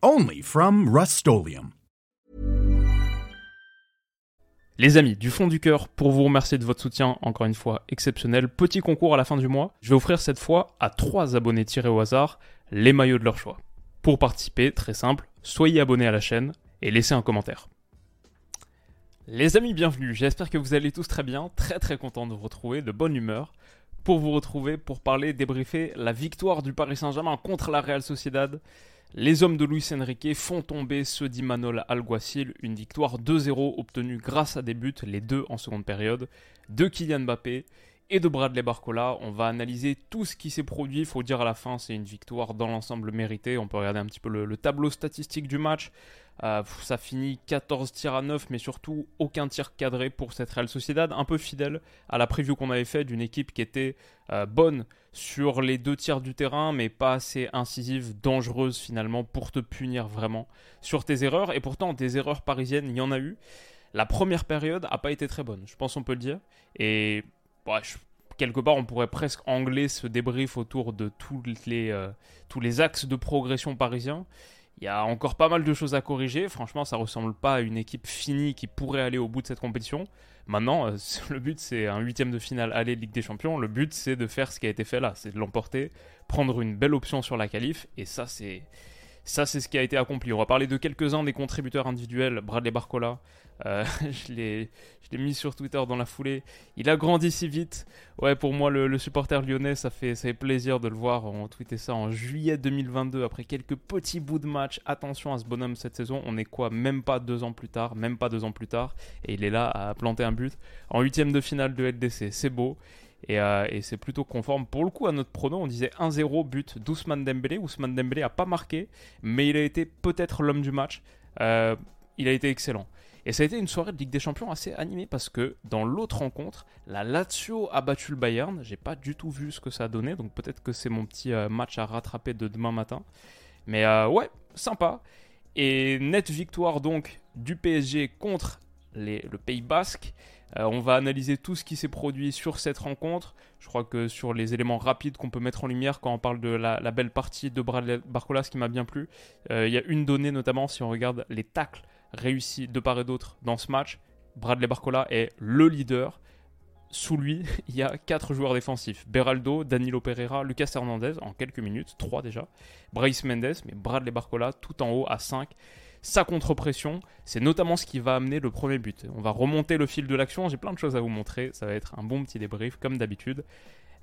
Only from Rust Les amis, du fond du cœur, pour vous remercier de votre soutien, encore une fois exceptionnel, petit concours à la fin du mois. Je vais offrir cette fois à trois abonnés tirés au hasard les maillots de leur choix. Pour participer, très simple, soyez abonnés à la chaîne et laissez un commentaire. Les amis, bienvenue, j'espère que vous allez tous très bien, très très content de vous retrouver, de bonne humeur, pour vous retrouver, pour parler, débriefer la victoire du Paris Saint-Germain contre la Real Sociedad. Les hommes de Luis Enrique font tomber ceux d'Imanol Alguacil, une victoire 2-0 obtenue grâce à des buts, les deux en seconde période, de Kylian Mbappé et de Bradley Barcola. On va analyser tout ce qui s'est produit. Il faut dire à la fin, c'est une victoire dans l'ensemble méritée. On peut regarder un petit peu le, tableau statistique du match. Euh, ça finit 14 tirs à 9, mais surtout aucun tir cadré pour cette Real Sociedad. Un peu fidèle à la preview qu'on avait fait d'une équipe qui était euh, bonne sur les deux tiers du terrain, mais pas assez incisive, dangereuse finalement pour te punir vraiment sur tes erreurs. Et pourtant, des erreurs parisiennes, il y en a eu. La première période n'a pas été très bonne, je pense on peut le dire. Et quelque part, on pourrait presque angler ce débrief autour de tous les, euh, tous les axes de progression parisiens. Il y a encore pas mal de choses à corriger. Franchement, ça ressemble pas à une équipe finie qui pourrait aller au bout de cette compétition. Maintenant, euh, le but c'est un huitième de finale aller Ligue des Champions. Le but c'est de faire ce qui a été fait là, c'est de l'emporter, prendre une belle option sur la qualif. Et ça c'est ça, c'est ce qui a été accompli. On va parler de quelques-uns des contributeurs individuels. Bradley Barcola, euh, je l'ai mis sur Twitter dans la foulée. Il a grandi si vite. Ouais, pour moi, le, supporter lyonnais, ça fait, ça fait plaisir de le voir. On tweetait ça en juillet 2022, après quelques petits bouts de match. Attention à ce bonhomme cette saison. On est quoi? Même pas deux ans plus tard. Même pas deux ans plus tard. Et il est là à planter un but en huitième de finale de LDC. C'est beau. Euh, et, c'est plutôt conforme pour le coup à notre prono. On disait 1-0 but d'Ousmane Dembélé. Ousmane Dembélé a pas marqué, mais il a été peut-être l'homme du match. Euh, il a été excellent. Et ça a été une soirée de Ligue des Champions assez animée parce que dans l'autre rencontre, la Lazio a battu le Bayern. J'ai pas du tout vu ce que ça a donné, donc peut-être que c'est mon petit euh, match à rattraper de demain matin. Mais ouais, sympa. Et nette victoire donc du PSG contre le Pays Basque. Euh, on va analyser tout ce qui s'est produit sur cette rencontre. Je crois que sur les éléments rapides qu'on peut mettre en lumière quand on parle de la, belle partie de Bradley Barcola, ce qui m'a bien plu, euh, il y a une donnée notamment si on regarde les tacles réussis de part et d'autre dans ce match. Bradley Barcola est le leader. Sous lui, il y a quatre joueurs défensifs. Beraldo, Danilo Pereira, Lucas Hernandez en quelques minutes, trois déjà. Bryce Mendes, mais Bradley Barcola tout en haut à 5 sa contre-pression. C'est notamment ce qui va amener le premier but. On va remonter le fil de l'action. J'ai plein de choses à vous montrer. Ça va être un bon petit débrief, comme d'habitude.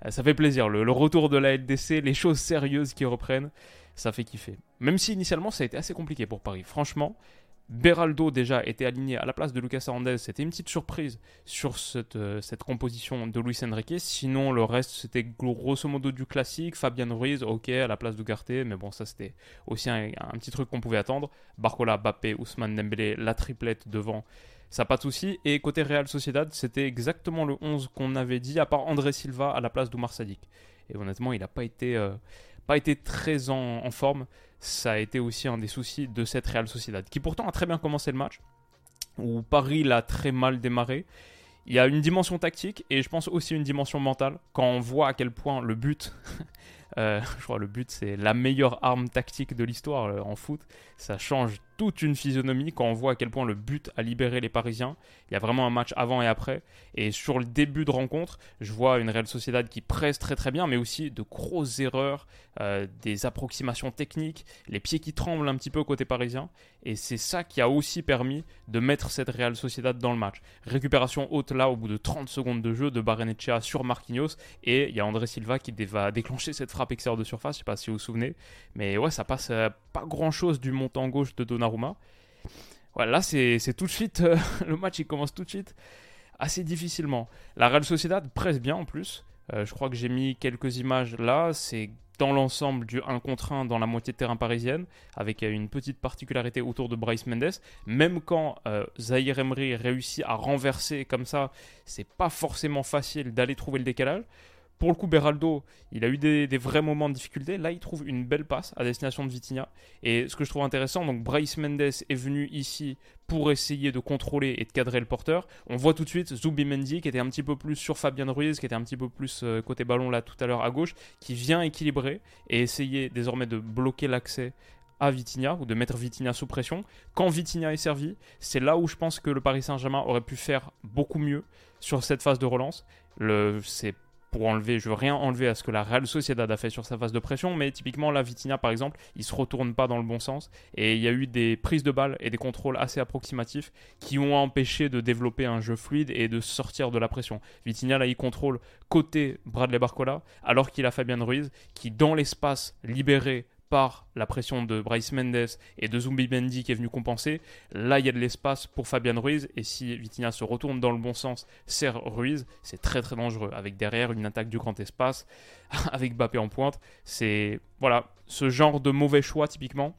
Euh, ça fait plaisir. Le, retour de la LDC, les choses sérieuses qui reprennent, ça fait kiffer. Même si initialement ça a été assez compliqué pour Paris. Franchement, Beraldo déjà était aligné à la place de Lucas Hernandez. C'était une petite surprise sur cette, euh, cette, composition de Luis Enrique. Sinon, le reste, c'était grosso modo du classique. Fabian Ruiz, ok, à la place d'Ugarte. Mais bon, ça, c'était aussi un, petit truc qu'on pouvait attendre. Barcola, Bappé, Ousmane Dembélé, la triplette devant. Ça pas de souci. Et côté Real Sociedad, c'était exactement le 11 qu'on avait dit, à part André Silva à la place d'Oumar Sadik. Et honnêtement, il n'a pas été... Euh, pas été très en, forme. Ça a été aussi un des soucis de cette Real Sociedad, qui pourtant a très bien commencé le match, où Paris l'a très mal démarré. Il y a une dimension tactique et je pense aussi une dimension mentale. Quand on voit à quel point le but euh, je crois le but c'est la meilleure arme tactique de l'histoire euh, en foot. Ça change toute une physionomie quand on voit à quel point le but a libéré les Parisiens. Il y a vraiment un match avant et après. Et sur le début de rencontre, je vois une Real Sociedad qui presse très très bien, mais aussi de grosses erreurs, euh, des approximations techniques, les pieds qui tremblent un petit peu côté parisien. Et c'est ça qui a aussi permis de mettre cette Real Sociedad dans le match. Récupération haute là au bout de 30 secondes de jeu de Barrenechea sur Marquinhos. Et il y a André Silva qui va déclencher cette frappe extérieure de surface, je sais pas si vous vous souvenez. Mais ouais, ça passe euh, pas grand chose du montant gauche de Donnarumma. Voilà, là c'est tout de suite, euh, le match il commence tout de suite assez difficilement. La Real Sociedad presse bien en plus. Euh, je crois que j'ai mis quelques images là. C'est dans l'ensemble du 1 contre 1 dans la moitié de terrain parisienne, avec euh, une petite particularité autour de Bryce Mendes. Même quand Zahir Emery réussit à renverser comme ça, c'est pas forcément facile d'aller trouver le décalage. Pour le coup, Beraldo, il a eu des, vrais moments de difficulté. Là, il trouve une belle passe à destination de Vitinha. Et ce que je trouve intéressant, donc Bryce Mendes est venu ici pour essayer de contrôler et de cadrer le porteur. On voit tout de suite Zubimendi qui était un petit peu plus sur Fabien Ruiz, qui était un petit peu plus euh, côté ballon là tout à l'heure à gauche, qui vient équilibrer et essayer désormais de bloquer l'accès à Vitinha ou de mettre Vitinha sous pression. Quand Vitinha est servi, c'est là où je pense que le Paris Saint-Germain aurait pu faire beaucoup mieux sur cette phase de relance. C'est pour enlever, je veux rien enlever à ce que la Real Sociedad a fait sur sa phase de pression, mais typiquement la Vitinha par exemple, il se retourne pas dans le bon sens et il y a eu des prises de balles et des contrôles assez approximatifs qui ont empêché de développer un jeu fluide et de sortir de la pression. Vitinha là il contrôle côté Bradley Barcola alors qu'il a Fabien Ruiz qui dans l'espace libéré la pression de Bryce Mendes et de Zumbi Bendy qui est venu compenser. Là, il y a de l'espace pour Fabian Ruiz. Et si Vitinha se retourne dans le bon sens, sert Ruiz, c'est très très dangereux. Avec derrière une attaque du grand espace, avec Bappé en pointe. C'est voilà, ce genre de mauvais choix typiquement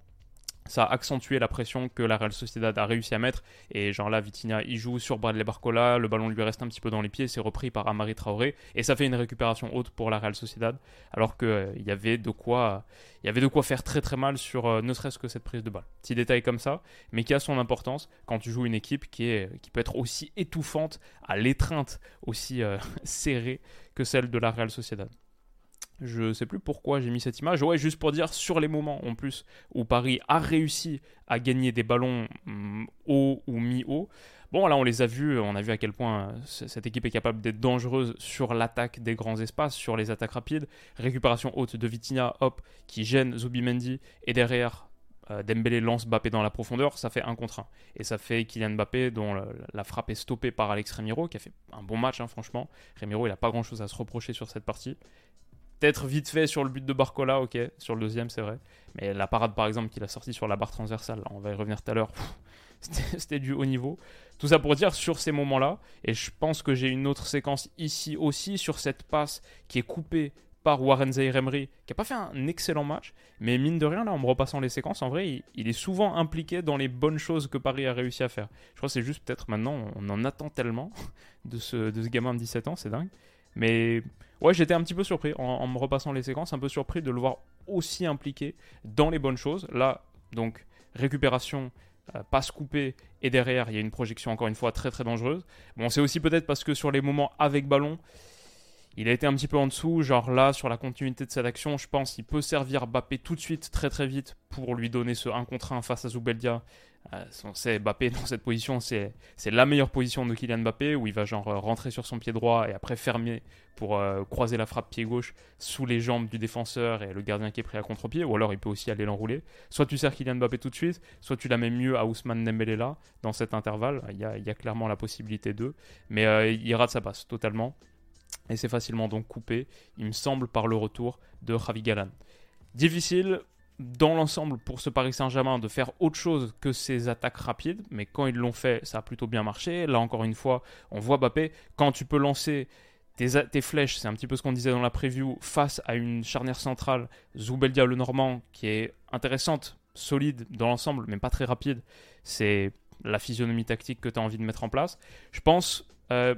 ça a accentué la pression que la Real Sociedad a réussi à mettre. Et genre là, Vitinha, il joue sur Bradley Barcola, le ballon lui reste un petit peu dans les pieds, c'est repris par Amari Traoré, et ça fait une récupération haute pour la Real Sociedad, alors qu'il euh, y avait de quoi, il y avait de quoi faire très très mal sur euh, ne serait-ce que cette prise de balle. Petit détail comme ça, mais qui a son importance quand tu joues une équipe qui qui peut être aussi étouffante, à l'étreinte aussi euh, serrée que celle de la Real Sociedad. Je sais plus pourquoi j'ai mis cette image. Ouais, juste pour dire sur les moments en plus où Paris a réussi à gagner des ballons mm, haut ou mi-haut. Bon, là, on les a vus, on a vu à quel point euh, cette équipe est capable d'être dangereuse sur l'attaque des grands espaces, sur les attaques rapides. Récupération haute de Vitinha, hop, qui gêne Zubimendi, et derrière, euh, Dembélé lance Mbappé dans la profondeur, ça fait un contre 1. Et ça fait Kylian Mbappé, dont la, frappe est stoppée par Alex Remiro, qui a fait un bon match, hein, franchement. Remiro, il n'a pas grand chose à se reprocher sur cette partie. Peut-être vite fait sur le but de Barcola, ok, sur le deuxième, c'est vrai. Mais la parade, par exemple, qu'il a sorti sur la barre transversale, on va y revenir tout à l'heure, c'était du haut niveau. Tout ça pour dire sur ces moments-là, et je pense que j'ai une autre séquence ici aussi sur cette passe qui est coupée par Warren Zaire Emery, qui n'a pas fait un excellent match, mais mine de rien, là, en me repassant les séquences, en vrai, il, est souvent impliqué dans les bonnes choses que Paris a réussi à faire. Je crois que c'est juste peut-être maintenant, on en attend tellement de ce, de ce gamin de 17 ans, c'est dingue. Mais ouais, j'étais un petit peu surpris en, me repassant les séquences, un peu surpris de le voir aussi impliqué dans les bonnes choses. Là, donc, récupération, euh, passe coupée, et derrière, il y a une projection encore une fois très très dangereuse. Bon, c'est aussi peut-être parce que sur les moments avec ballon, il a été un petit peu en dessous, genre là, sur la continuité de cette action, je pense qu'il peut servir Bappé tout de suite, très très vite, pour lui donner ce 1 contre 1 face à Zubeldia. Euh, on sait, Bappé dans cette position, c'est la meilleure position de Kylian Mbappé, où il va genre euh, rentrer sur son pied droit et après fermer pour euh, croiser la frappe pied gauche sous les jambes du défenseur et le gardien qui est pris à contre-pied, ou alors il peut aussi aller l'enrouler. Soit tu sers Kylian Mbappé tout de suite, soit tu la mets mieux à Ousmane Dembélé là, dans cet intervalle, il y a, il y a clairement la possibilité d'eux, mais il rate sa passe totalement et c'est facilement donc coupé, il me semble, par le retour de Javi Galan. Difficile dans l'ensemble pour ce Paris Saint-Germain de faire autre chose que ces attaques rapides, mais quand ils l'ont fait, ça a plutôt bien marché. Là encore une fois, on voit Bappé, quand tu peux lancer tes, flèches, c'est un petit peu ce qu'on disait dans la preview, face à une charnière centrale, Zoubeldia le Normand, qui est intéressante, solide dans l'ensemble, mais pas très rapide, c'est la physionomie tactique que tu as envie de mettre en place. Je pense euh,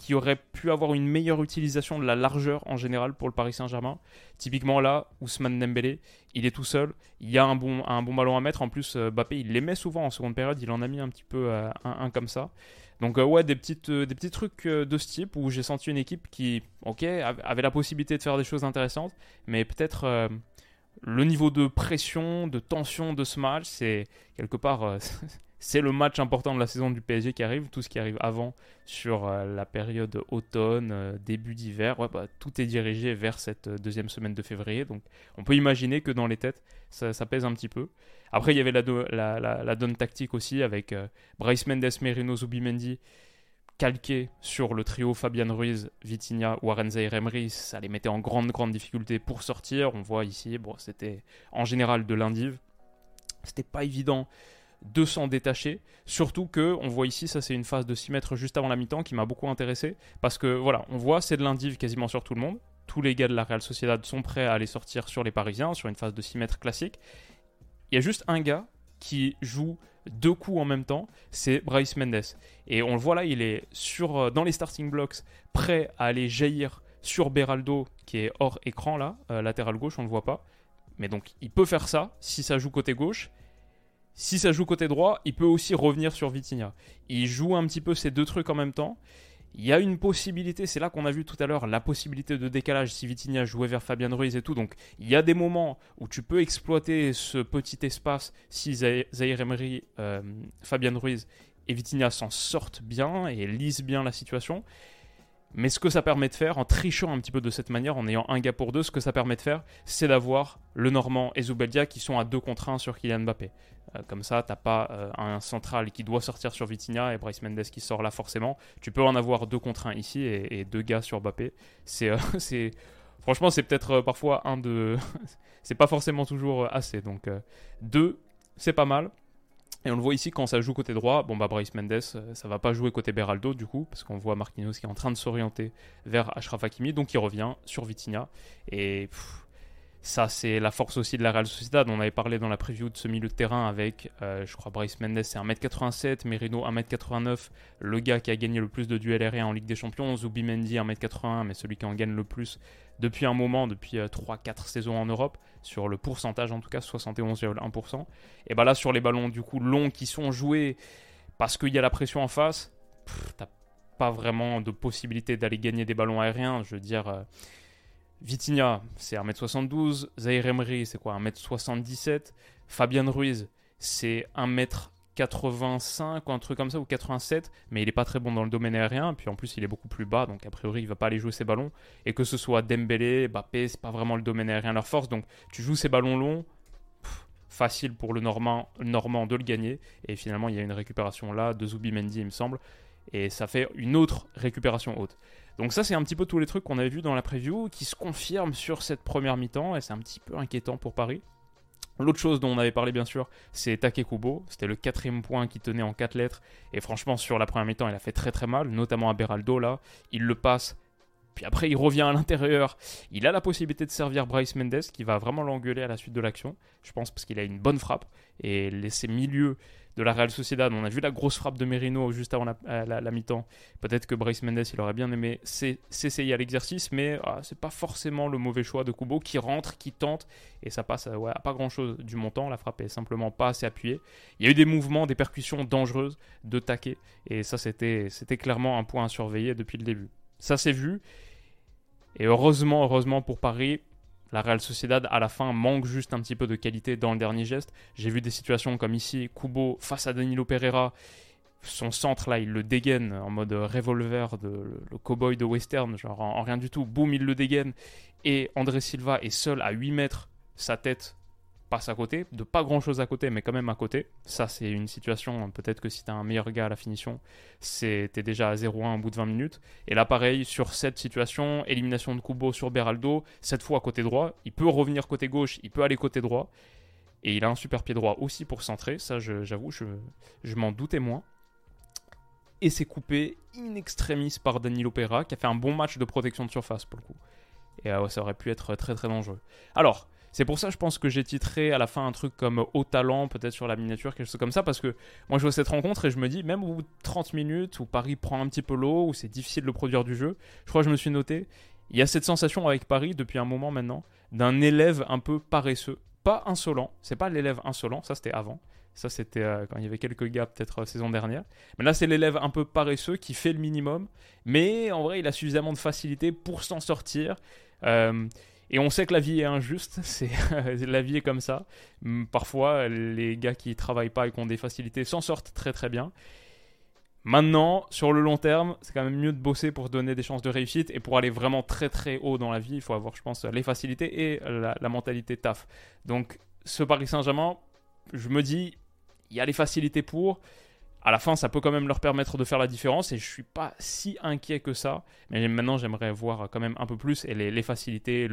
qui aurait pu avoir une meilleure utilisation de la largeur en général pour le Paris Saint-Germain. Typiquement là, Ousmane Dembélé, il est tout seul, il y a un bon, un bon ballon à mettre. En plus, euh, Bappé, il l'aimait souvent en seconde période, il en a mis un petit peu euh, un, comme ça. Donc euh, ouais, des, petites, des petits trucs de ce type où j'ai senti une équipe qui, ok, avait la possibilité de faire des choses intéressantes, mais peut-être le niveau de pression, de tension de ce match, c'est quelque part c'est le match important de la saison du PSG qui arrive. Tout ce qui arrive avant sur euh, la période automne, euh, début d'hiver, bah, tout est dirigé vers cette euh, deuxième semaine de février. Donc on peut imaginer que dans les têtes, ça, pèse un petit peu. Après, il y avait la, donne tactique aussi avec Bryce Mendes, Merino, Zubimendi calqué sur le trio Fabian Ruiz, Vitinha, Warren Zaire Emery, ça les mettait en grande grande difficulté pour sortir. On voit ici, c'était en général de l'indive. C'était pas évident de s'en détacher. Surtout que, on voit ici, ça c'est une phase de 6 mètres juste avant la mi-temps qui m'a beaucoup intéressé. Parce que voilà, on voit c'est de l'indive quasiment sur tout le monde. tous les gars de la Real Sociedad sont prêts à aller sortir sur les Parisiens, sur une phase de 6 mètres classique. Il y a juste un gars qui joue deux coups en même temps, c'est Bryce Mendes. Et on le voit là, il est sur, euh, dans les starting blocks, prêt à aller jaillir sur Beraldo, qui est hors écran là, euh, latéral gauche, on ne le voit pas. Mais donc il peut faire ça si ça joue côté gauche. Si ça joue côté droit, il peut aussi revenir sur Vitinha. Il joue un petit peu ces deux trucs en même temps. Il y a une possibilité, c'est là qu'on a vu tout à l'heure la possibilité de décalage si Vitinha jouait vers Fabien Ruiz et tout. Donc il y a des moments où tu peux exploiter ce petit espace si Zahir Emery, euh, Fabien Ruiz et Vitinha s'en sortent bien et lisent bien la situation. Mais ce que ça permet de faire, en trichant un petit peu de cette manière, en ayant un gars pour deux, ce que ça permet de faire, c'est d'avoir le Normand et Zubeldia qui sont à deux contre un sur Kylian Mbappé. Euh, comme ça, t'as pas euh, un central qui doit sortir sur Vitinha et Bryce Mendes qui sort là forcément. Tu peux en avoir deux contre un ici et, deux gars sur Mbappé. C'est, euh, franchement, c'est peut-être parfois un de, c'est pas forcément toujours assez. Donc deux, c'est pas mal. Et on le voit ici quand ça joue côté droit, bon bah Bryce Mendes, euh, ça va pas jouer côté Beraldo du coup, parce qu'on voit Marquinhos qui est en train de s'orienter vers Ashraf Hakimi, donc il revient sur Vitinha. Et ça c'est la force aussi de la Real Sociedad. On avait parlé dans la preview de ce milieu de terrain avec, euh, je crois Bryce Mendes c'est 1m87, Merino 1m89, le gars qui a gagné le plus de duels aériens en Ligue des Champions, Zubimendi 1m81, mais celui qui en gagne le plus depuis un moment, depuis 3-4 euh, saisons en Europe, sur le pourcentage en tout cas, 71,1%. Et bah là, sur les ballons du coup longs qui sont joués parce qu'il y a la pression en face, t'as pas vraiment de possibilité d'aller gagner des ballons aériens. Je veux dire, euh, Vitinha, c'est 1m72, Zaire Emery, c'est quoi 1m77, Fabien Ruiz, c'est 1m 85 ou un truc comme ça, ou 87, mais il est pas très bon dans le domaine aérien, puis en plus il est beaucoup plus bas, donc a priori il va pas aller jouer ses ballons, et que ce soit Dembélé, Mbappé, c'est pas vraiment le domaine aérien leur force, donc tu joues ces ballons longs, facile pour le Normand, Normand de le gagner, et finalement il y a une récupération là de Zubimendi il me semble, et ça fait une autre récupération haute. Donc ça c'est un petit peu tous les trucs qu'on avait vu dans la preview qui se confirment sur cette première mi-temps, et c'est un petit peu inquiétant pour Paris. L'autre chose dont on avait parlé bien sûr, c'est Takekubo. C'était le quatrième point qui tenait en quatre lettres. Et franchement, sur la première mi-temps, il a fait très très mal, notamment à Beraldo là. Il le passe puis après, il revient à l'intérieur. Il a la possibilité de servir Bryce Mendes, qui va vraiment l'engueuler à la suite de l'action. Je pense parce qu'il a une bonne frappe. Et laisser milieu de la Real Sociedad, on a vu la grosse frappe de Merino juste avant la, mi-temps. Peut-être que Bryce Mendes, il aurait bien aimé s'essayer à l'exercice, mais ah, c'est pas forcément le mauvais choix de Kubo qui rentre, qui tente, et ça passe à, pas grand-chose du montant. La frappe est simplement pas assez appuyée. Il y a eu des mouvements, des percussions dangereuses de taquet, et ça, c'était clairement un point à surveiller depuis le début. Ça s'est vu. Et heureusement, heureusement pour Paris, la Real Sociedad à la fin manque juste un petit peu de qualité dans le dernier geste. J'ai vu des situations comme ici, Kubo face à Danilo Pereira, son centre là, il le dégaine en mode revolver, de, le, cowboy de western, genre en, en, rien du tout, boum, il le dégaine. Et André Silva est seul à 8 mètres, sa tête passe à côté, de pas grand chose à côté, mais quand même à côté. Ça, c'est une situation, peut-être que si t'as un meilleur gars à la finition, c'était déjà à 0-1 au bout de 20 minutes. Et là, pareil, sur cette situation, élimination de Kubo sur Beraldo, cette fois côté droit, il peut revenir côté gauche, il peut aller côté droit. Et il a un super pied droit aussi pour centrer, ça j'avoue, je, je m'en doutais moins. Et c'est coupé in extremis par Danilo Pera, qui a fait un bon match de protection de surface pour le coup. Et euh, ça aurait pu être très très dangereux. Alors, c'est pour ça, je pense que j'ai titré à la fin un truc comme haut talent, peut-être sur la miniature, quelque chose comme ça, parce que moi je vois cette rencontre et je me dis, même au bout de 30 minutes, où Paris prend un petit peu l'eau, où c'est difficile de produire du jeu, je crois que je me suis noté, il y a cette sensation avec Paris depuis un moment maintenant, d'un élève un peu paresseux. Pas insolent, c'est pas l'élève insolent, ça c'était avant. Ça, c'était euh, quand il y avait quelques gars, peut-être euh, saison dernière. Mais là, c'est l'élève un peu paresseux qui fait le minimum. Mais en vrai, il a suffisamment de facilité pour s'en sortir. Euh, et on sait que la vie est injuste, c'est la vie est comme ça. Hum, parfois, les gars qui travaillent pas et qui ont des facilités s'en sortent très très bien. Maintenant, sur le long terme, c'est quand même mieux de bosser pour donner des chances de réussite et pour aller vraiment très très haut dans la vie, il faut avoir, je pense, les facilités et la, la mentalité taf. Donc, ce Paris Saint-Germain, je me dis, il y a les facilités pour à la fin, ça peut quand même leur permettre de faire la différence et je suis pas si inquiet que ça. Mais maintenant, j'aimerais voir quand même un peu plus et les, facilités,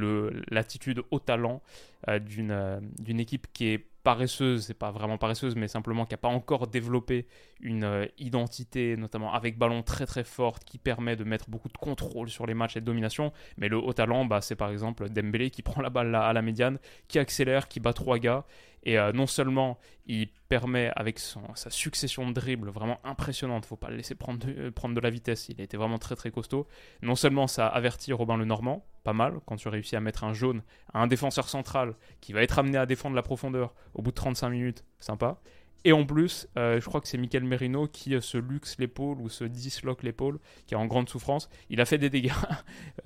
l'attitude au talent euh, d'une euh, d'une équipe qui est paresseuse, c'est pas vraiment paresseuse, mais simplement qui n'a pas encore développé une euh, identité, notamment avec ballon très très forte, qui permet de mettre beaucoup de contrôle sur les matchs et de domination. Mais le haut talent, bah, c'est par exemple Dembélé qui prend la balle à la médiane, qui accélère, qui bat trois gars. Et euh, non seulement il permet avec sa succession de dribbles vraiment impressionnante, faut pas le laisser prendre de, euh, prendre de la vitesse, il était vraiment très très costaud. Non seulement ça avertit Robin le Normand, pas mal, quand tu réussis à mettre un jaune à un défenseur central qui va être amené à défendre la profondeur au bout de 35 minutes, sympa. Et en plus, euh, je crois que c'est Michael Merino qui se luxe l'épaule ou se disloque l'épaule, qui est en grande souffrance. Il a fait des dégâts.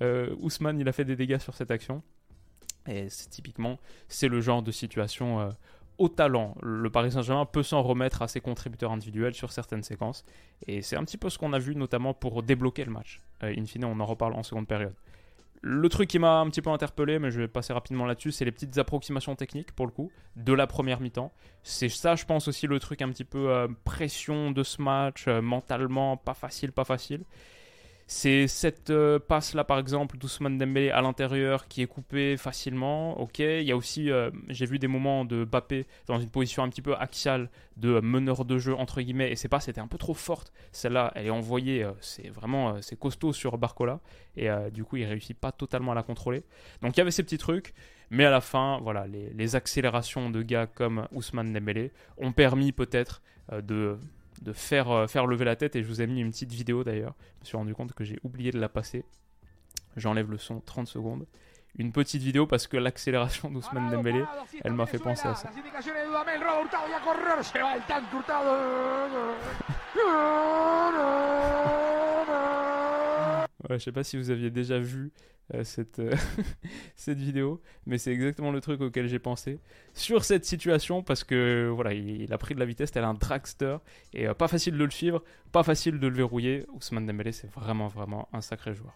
Ousmane, il a fait des dégâts sur cette action. Et c'est typiquement, c'est le genre de situation euh, au talent. Le Paris Saint-Germain peut s'en remettre à ses contributeurs individuels sur certaines séquences. Et c'est un petit peu ce qu'on a vu notamment pour débloquer le match. Euh, in fine, on en reparle en seconde période. Le truc qui m'a un petit peu interpellé, mais je vais passer rapidement là-dessus, c'est les petites approximations techniques, pour le coup, de la première mi-temps. C'est ça, je pense, aussi le truc un petit peu euh, pression de ce match, mentalement, pas facile, pas facile. C'est cette euh, passe-là, par exemple, d'Ousmane Dembélé à l'intérieur qui est coupée facilement. Ok, il y a aussi, euh, j'ai vu des moments de Bappé dans une position un petit peu axiale de meneur de jeu, entre guillemets, et c'est pas, c'était un peu trop forte. Celle-là, elle est envoyée, euh, c'est vraiment, c'est costaud sur Barcola, et du coup, il réussit pas totalement à la contrôler. Donc il y avait ces petits trucs, mais à la fin, voilà, les, les accélérations de gars comme Ousmane Dembélé ont permis peut-être de de faire, euh, faire lever la tête et je vous ai mis une petite vidéo d'ailleurs. Je me suis rendu compte que j'ai oublié de la passer. J'enlève le son 30 secondes. Une petite vidéo parce que l'accélération d'Ousmane Dembélé, elle m'a fait penser à ça. ouais, je sais pas si vous aviez déjà vu cette, euh, cette vidéo, mais c'est exactement le truc auquel j'ai pensé sur cette situation parce que voilà, il, a pris de la vitesse, tel un dragster et euh, pas facile de le suivre, pas facile de le verrouiller. Ousmane Dembélé, c'est vraiment vraiment un sacré joueur.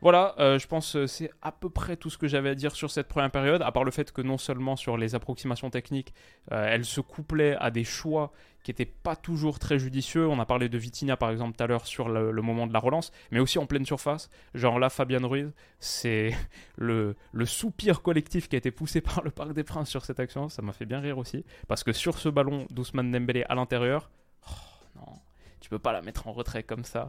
Voilà, je pense que c'est à peu près tout ce que j'avais à dire sur cette première période, à part le fait que non seulement sur les approximations techniques, elle se couplait à des choix qui n'était pas toujours très judicieux. On a parlé de Vitinha par exemple tout à l'heure sur le, moment de la relance, mais aussi en pleine surface. Genre là, Fabian Ruiz, c'est le, le, soupir collectif qui a été poussé par le Parc des Princes sur cette action. Ça m'a fait bien rire aussi. Parce que sur ce ballon d'Ousmane Dembélé à l'intérieur, oh, non, tu peux pas la mettre en retrait comme ça.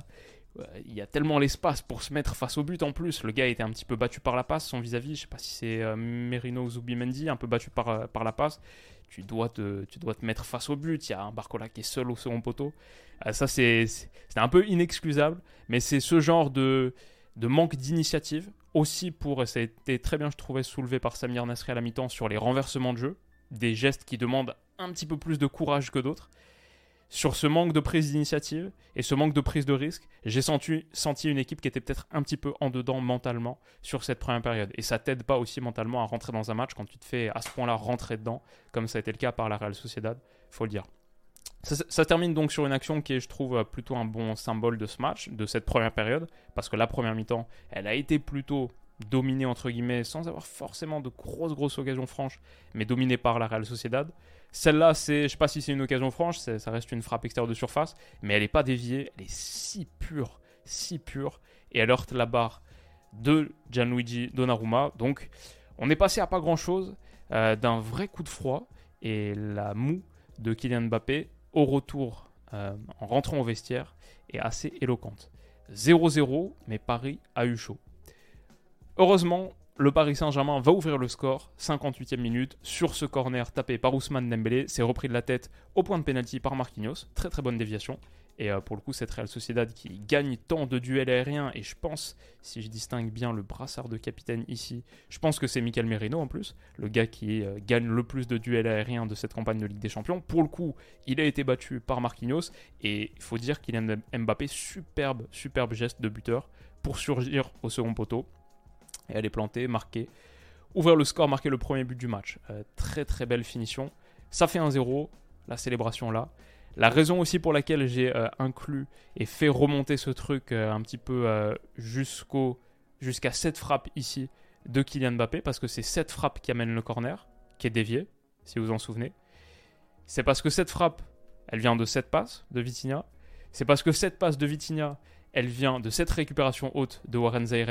Il y a tellement l'espace pour se mettre face au but en plus. Le gars était un petit peu battu par la passe, son vis-à-vis. Je sais pas si c'est euh, Merino ou Zubimendi, un peu battu par, euh, par la passe tu dois, te, tu dois te mettre face au but. Il y a un Barcola qui est seul au second poteau. Euh, ça, c'est un peu inexcusable, mais c'est ce genre de, de manque d'initiative. Aussi, pour, ça a été très bien, je trouvais, soulevé par Samir Nasri à la mi-temps sur les renversements de jeu. Des gestes qui demandent un petit peu plus de courage que d'autres sur ce manque de prise d'initiative et ce manque de prise de risque, j'ai senti, une équipe qui était peut-être un petit peu en dedans mentalement sur cette première période. Et ça t'aide pas aussi mentalement à rentrer dans un match quand tu te fais à ce point-là rentrer dedans, comme ça a été le cas par la Real Sociedad, faut le dire. Ça, termine donc sur une action qui est, je trouve, plutôt un bon symbole de ce match, de cette première période, parce que la première mi-temps, elle a été plutôt dominée, entre guillemets, sans avoir forcément de grosses, grosses occasions franches, mais dominée par la Real Sociedad. Celle-là, c'est, je sais pas si c'est une occasion franche, ça reste une frappe extérieure de surface, mais elle n'est pas déviée, elle est si pure, si pure, et elle heurte la barre de Gianluigi Donnarumma. Donc, on est passé à pas grand-chose euh, d'un vrai coup de froid, et la moue de Kylian Mbappé au retour, euh, en rentrant au vestiaire, est assez éloquente. 0-0, mais Paris a eu chaud. Heureusement, le Paris Saint-Germain va ouvrir le score, 58e minute, sur ce corner tapé par Ousmane Dembélé, c'est repris de la tête au point de pénalty par Marquinhos, très très bonne déviation. Et euh, pour le coup, cette Real Sociedad qui gagne tant de duels aériens, et je pense, si je distingue bien le brassard de capitaine ici, je pense que c'est Michael Merino en plus, le gars qui euh, gagne le plus de duels aériens de cette campagne de Ligue des Champions. Pour le coup, il a été battu par Marquinhos, et il faut dire qu'il a Mbappé, superbe, superbe geste de buteur pour surgir au second poteau et elle est plantée, marquée. Ouvrir le score, marquer le premier but du match. Euh, très très belle finition. Ça fait un 0, la célébration là. La raison aussi pour laquelle j'ai euh, inclus et fait remonter ce truc euh, un petit peu jusqu'à cette frappe ici de Kylian Mbappé, parce que c'est cette frappe qui amène le corner, qui est dévié, si vous vous en souvenez. C'est parce que cette frappe, elle vient de cette passe de Vitinha. C'est parce que cette passe de Vitinha, elle vient de cette récupération haute de Warren Zaire.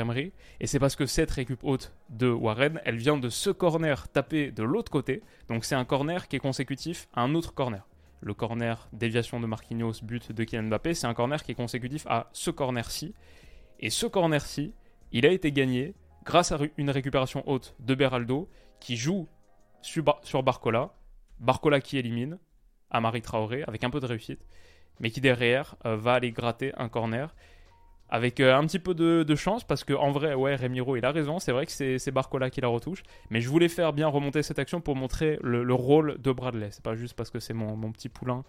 Et c'est parce que cette récup haute de Warren, elle vient de ce corner tapé de l'autre côté. Donc c'est un corner qui est consécutif à un autre corner. Le corner déviation de Marquinhos, but de Kylian Mbappé, c'est un corner qui est consécutif à ce corner-ci. Et ce corner-ci, il a été gagné grâce à une récupération haute de Beraldo qui joue sur Barcola. Barcola qui élimine Amari Traoré avec un peu de réussite mais qui derrière euh, va aller gratter un corner avec euh, un petit peu de, chance parce que en vrai ouais Remiro il a raison c'est vrai que c'est Barcola qui la retouche mais je voulais faire bien remonter cette action pour montrer le, rôle de Bradley c'est pas juste parce que c'est mon, petit poulain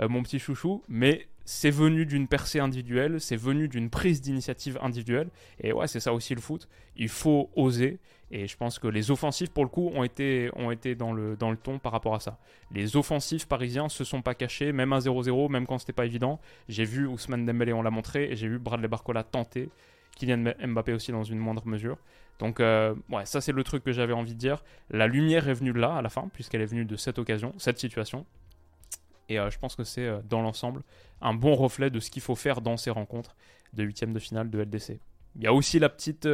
euh, mon petit chouchou mais c'est venu d'une percée individuelle, c'est venu d'une prise d'initiative individuelle. Et ouais, c'est ça aussi le foot. Il faut oser. Et je pense que les offensifs, pour le coup, ont été, ont été dans, le, dans le ton par rapport à ça. Les offensifs parisiens se sont pas cachés, même à 0-0, même quand c'était pas évident. J'ai vu Ousmane Dembélé, on l'a montré, et j'ai vu Bradley Barcola tenter. Kylian Mbappé aussi dans une moindre mesure. Donc, euh, ouais, ça c'est le truc que j'avais envie de dire. La lumière est venue là, à la fin, puisqu'elle est venue de cette occasion, cette situation. Et euh, je pense que c'est, euh, dans l'ensemble, un bon reflet de ce qu'il faut faire dans ces rencontres de huitième de finale de LDC. Il y a aussi la petite...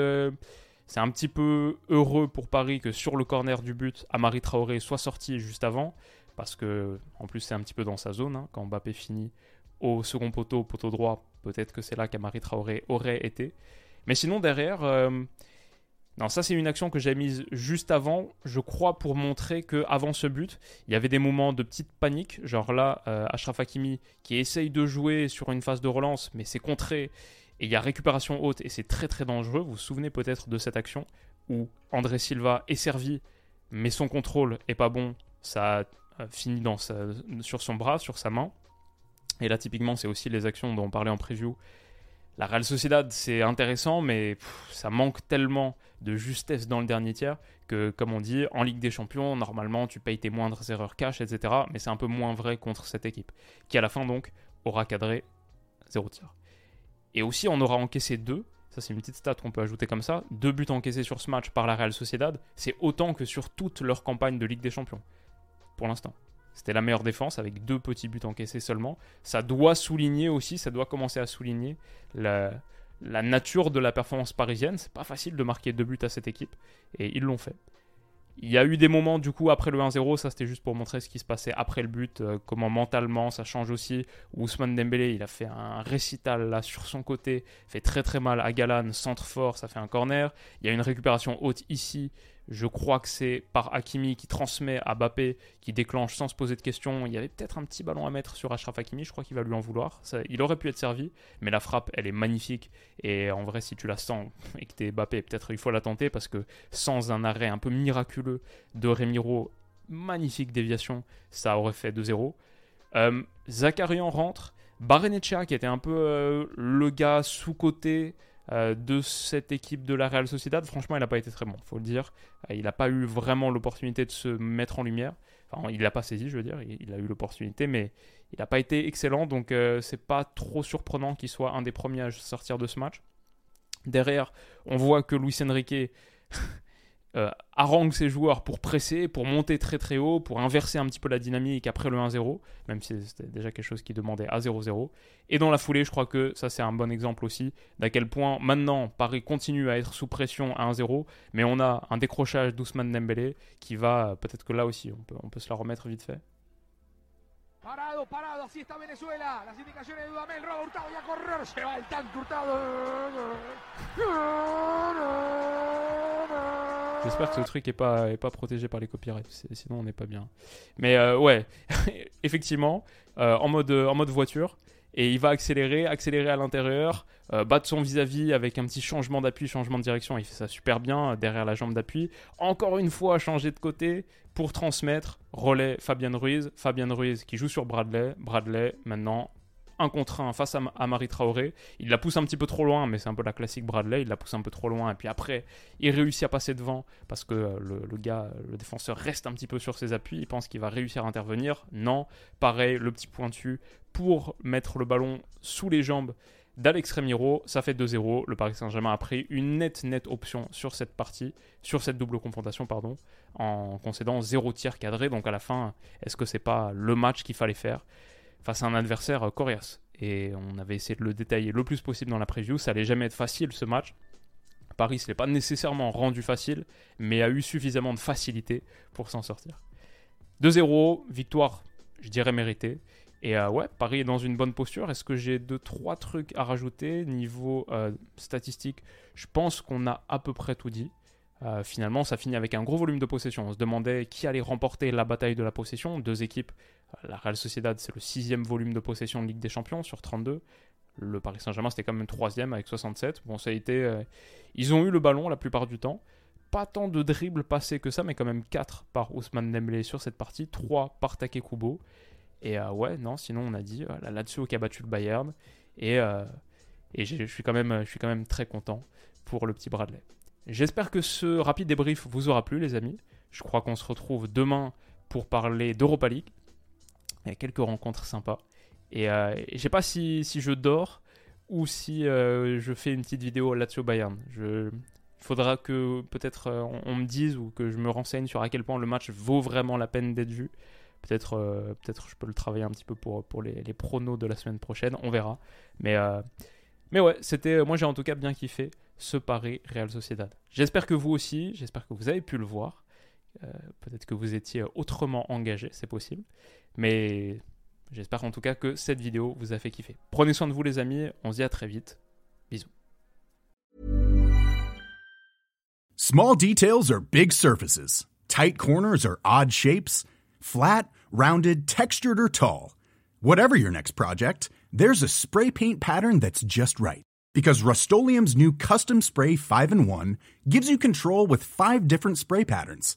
Euh, c'est un petit peu heureux pour Paris que sur le corner du but, Amari Traoré soit sorti juste avant, parce que en plus c'est un petit peu dans sa zone, hein, quand Mbappé finit au second poteau, poteau droit, peut-être que c'est là qu'Amari Traoré aurait été. Mais sinon derrière, non, ça c'est une action que j'ai mise juste avant, je crois pour montrer que avant ce but, il y avait des moments de petite panique, genre là, euh, Ashraf Hakimi qui essaye de jouer sur une phase de relance, mais c'est contré, et il y a récupération haute, et c'est très très dangereux. Vous vous souvenez peut-être de cette action où André Silva est servi, mais son contrôle est pas bon, ça euh, finit sur son bras, sur sa main. Et là typiquement c'est aussi les actions dont on parlait en preview, la Real Sociedad, c'est intéressant, mais ça manque tellement de justesse dans le dernier tiers que, comme on dit, en Ligue des Champions, normalement, tu payes tes moindres erreurs cash, etc. Mais c'est un peu moins vrai contre cette équipe, qui à la fin, donc, aura cadré 0 tir. Et aussi, on aura encaissé 2. Ça, c'est une petite stat qu'on peut ajouter comme ça. Deux buts encaissés sur ce match par la Real Sociedad, c'est autant que sur toute leur campagne de Ligue des Champions. Pour l'instant. C'était la meilleure défense avec deux petits buts encaissés seulement. Ça doit souligner aussi, ça doit commencer à souligner la, nature de la performance parisienne. C'est pas facile de marquer deux buts à cette équipe et ils l'ont fait. Il y a eu des moments du coup après le 1-0, ça c'était juste pour montrer ce qui se passait après le but, euh, comment mentalement ça change aussi. Ousmane Dembélé, il a fait un récital là sur son côté, fait très très mal à Galan, centre fort, ça fait un corner. Il y a une récupération haute ici, je crois que c'est par Hakimi qui transmet à Bappé, qui déclenche sans se poser de questions. Il y avait peut-être un petit ballon à mettre sur Ashraf Hakimi, je crois qu'il va lui en vouloir. il aurait pu être servi, mais la frappe, elle est magnifique. Et en vrai, si tu la sens et que t'es Bappé, peut-être il faut la tenter parce que sans un arrêt un peu miraculeux de Remiro, magnifique déviation, ça aurait fait 2-0. Euh, Zakarian rentre. Barenechea, qui était un peu euh, le gars sous-côté euh, de cette équipe de la Real Sociedad, franchement, il n'a pas été très bon, faut le dire. Euh, il n'a pas eu vraiment l'opportunité de se mettre en lumière. Enfin, il l'a pas saisi, je veux dire. Il, a eu l'opportunité, mais il n'a pas été excellent. Donc, euh, c'est pas trop surprenant qu'il soit un des premiers à sortir de ce match. Derrière, on voit que Luis Enrique euh, harangue ses joueurs pour presser, pour monter très très haut, pour inverser un petit peu la dynamique après le 1-0, même si c'était déjà quelque chose qui demandait à 0-0. Et dans la foulée, je crois que ça c'est un bon exemple aussi d'à quel point maintenant Paris continue à être sous pression à 1-0, mais on a un décrochage d'Ousmane Dembélé qui va, peut-être que là aussi on peut, on peut se la remettre vite fait. Parado, parado, así está Venezuela. Las indicaciones de Hurtado correr. Se va el Hurtado. J'espère que ce truc est pas, est pas protégé par les copyrights, sinon on n'est pas bien. Mais euh, ouais, effectivement, euh, en, mode, en mode voiture, et il va accélérer, accélérer à l'intérieur, euh, battre son vis-à-vis avec un petit changement d'appui, changement de direction, il fait ça super bien derrière la jambe d'appui. Encore une fois, changer de côté pour transmettre, relais Fabien Ruiz, Fabien Ruiz qui joue sur Bradley, Bradley maintenant un contre un face à, Marie Traoré. Il la pousse un petit peu trop loin, mais c'est un peu la classique Bradley. Il la pousse un peu trop loin. Et puis après, il réussit à passer devant parce que euh, le, gars, le défenseur reste un petit peu sur ses appuis. Il pense qu'il va réussir à intervenir. Non. Pareil, le petit pointu pour mettre le ballon sous les jambes d'Alex Remiro, ça fait 2-0. Le Paris Saint-Germain a pris une nette, nette option sur cette partie, sur cette double confrontation, pardon, en concédant 0 tir cadré. Donc à la fin, est-ce que c'est pas le match qu'il fallait faire? Face à un adversaire coriace et on avait essayé de le détailler le plus possible dans la preview. Ça allait jamais être facile ce match. Paris, ce n'est pas nécessairement rendu facile, mais a eu suffisamment de facilité pour s'en sortir. 2-0, victoire, je dirais méritée. Et euh, ouais, Paris est dans une bonne posture. Est-ce que j'ai deux, trois trucs à rajouter? Niveau euh, statistique Je pense qu'on a à peu près tout dit. Euh, finalement, ça finit avec un gros volume de possession. On se demandait qui allait remporter la bataille de la possession. Deux équipes. La Real Sociedad, c'est le sixième volume de possession de Ligue des Champions sur 32. Le Paris Saint-Germain, c'était quand même troisième avec 67. Bon, ça a été. ils ont eu le ballon la plupart du temps. Pas tant de dribbles passés que ça, mais quand même 4 par Ousmane Dembélé sur cette partie, 3 par Take Kubo. Et euh, ouais, non, sinon on a dit euh, Lazio qui a battu le Bayern. Et, euh, et je suis quand même, je suis quand même très content pour le petit Bradley. J'espère que ce rapide débrief vous aura plu, les amis. Je crois qu'on se retrouve demain pour parler d'Europa League. Il y a quelques rencontres sympas. Et, je ne sais pas si, si, je dors ou si je fais une petite vidéo Lazio Bayern. Je, il faudra que peut-être on, me dise ou que je me renseigne sur à quel point le match vaut vraiment la peine d'être vu. Peut-être euh, peut-être je peux le travailler un petit peu pour, pour les, pronos de la semaine prochaine, on verra. Mais, euh, mais ouais, c'était moi j'ai en tout cas bien kiffé ce Paris Real Sociedad. J'espère que vous aussi, j'espère que vous avez pu le voir. Euh, peut-être que vous étiez autrement engagé, c'est possible. Mais j'espère en tout cas que cette vidéo vous a fait kiffer. Prenez soin de vous les amis, on se dit à très vite. Bisous. Small details are big surfaces. Tight corners are odd shapes. Flat, rounded, textured, or tall. Whatever your next project, there's a spray paint pattern that's just right. Because Rust new Custom Spray 5 in 1 gives you control with five different spray patterns.